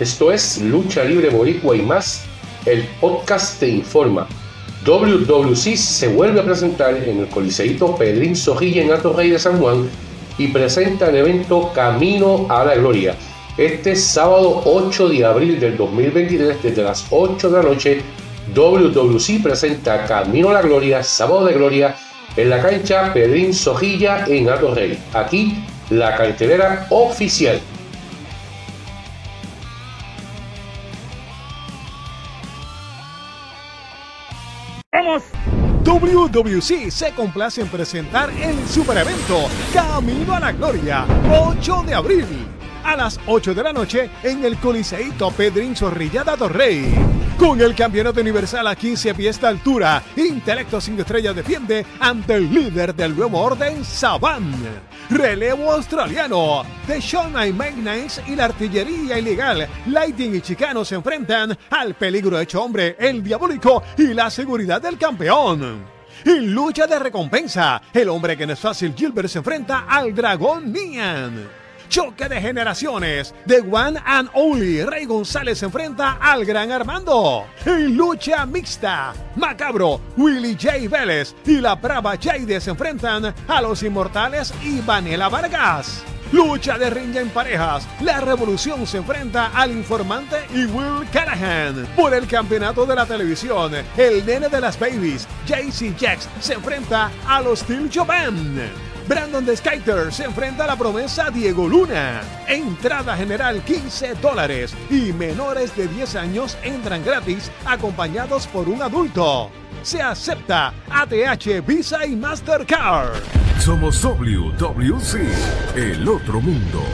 Esto es Lucha Libre Boricua y más. El podcast te informa. WWC se vuelve a presentar en el Coliseíto Pedrín Sojilla en Alto Rey de San Juan y presenta el evento Camino a la Gloria. Este sábado 8 de abril del 2023, desde las 8 de la noche, WWC presenta Camino a la Gloria, Sábado de Gloria, en la cancha Pedrín Sojilla en Alto Rey. Aquí la cartelera oficial. ¡Vamos! WWC se complace en presentar el super evento Camino a la Gloria, 8 de abril, a las 8 de la noche en el Coliseíto Pedrín Zorrilla de Torrey. Con el campeonato universal a 15 pies de altura, Intelecto sin estrellas defiende ante el líder del nuevo orden, Saban. Relevo australiano. The Shawn Nice y la artillería ilegal. Lighting y Chicano se enfrentan al peligro hecho hombre, el diabólico y la seguridad del campeón. En lucha de recompensa, el hombre que no es fácil Gilbert se enfrenta al dragón Nian. Choque de generaciones. The One and Only. Rey González se enfrenta al Gran Armando. En lucha mixta. Macabro, Willie J. Vélez y la brava Jade se enfrentan a los inmortales y Vanela Vargas. Lucha de ring en parejas. La revolución se enfrenta al informante y Will Callahan. Por el campeonato de la televisión, el nene de las babies, JC Jax, se enfrenta a los Steel Jovan. Brandon The Skyter se enfrenta a la promesa Diego Luna. Entrada general 15 dólares y menores de 10 años entran gratis acompañados por un adulto. Se acepta ATH, Visa y Mastercard. Somos WWC, el otro mundo.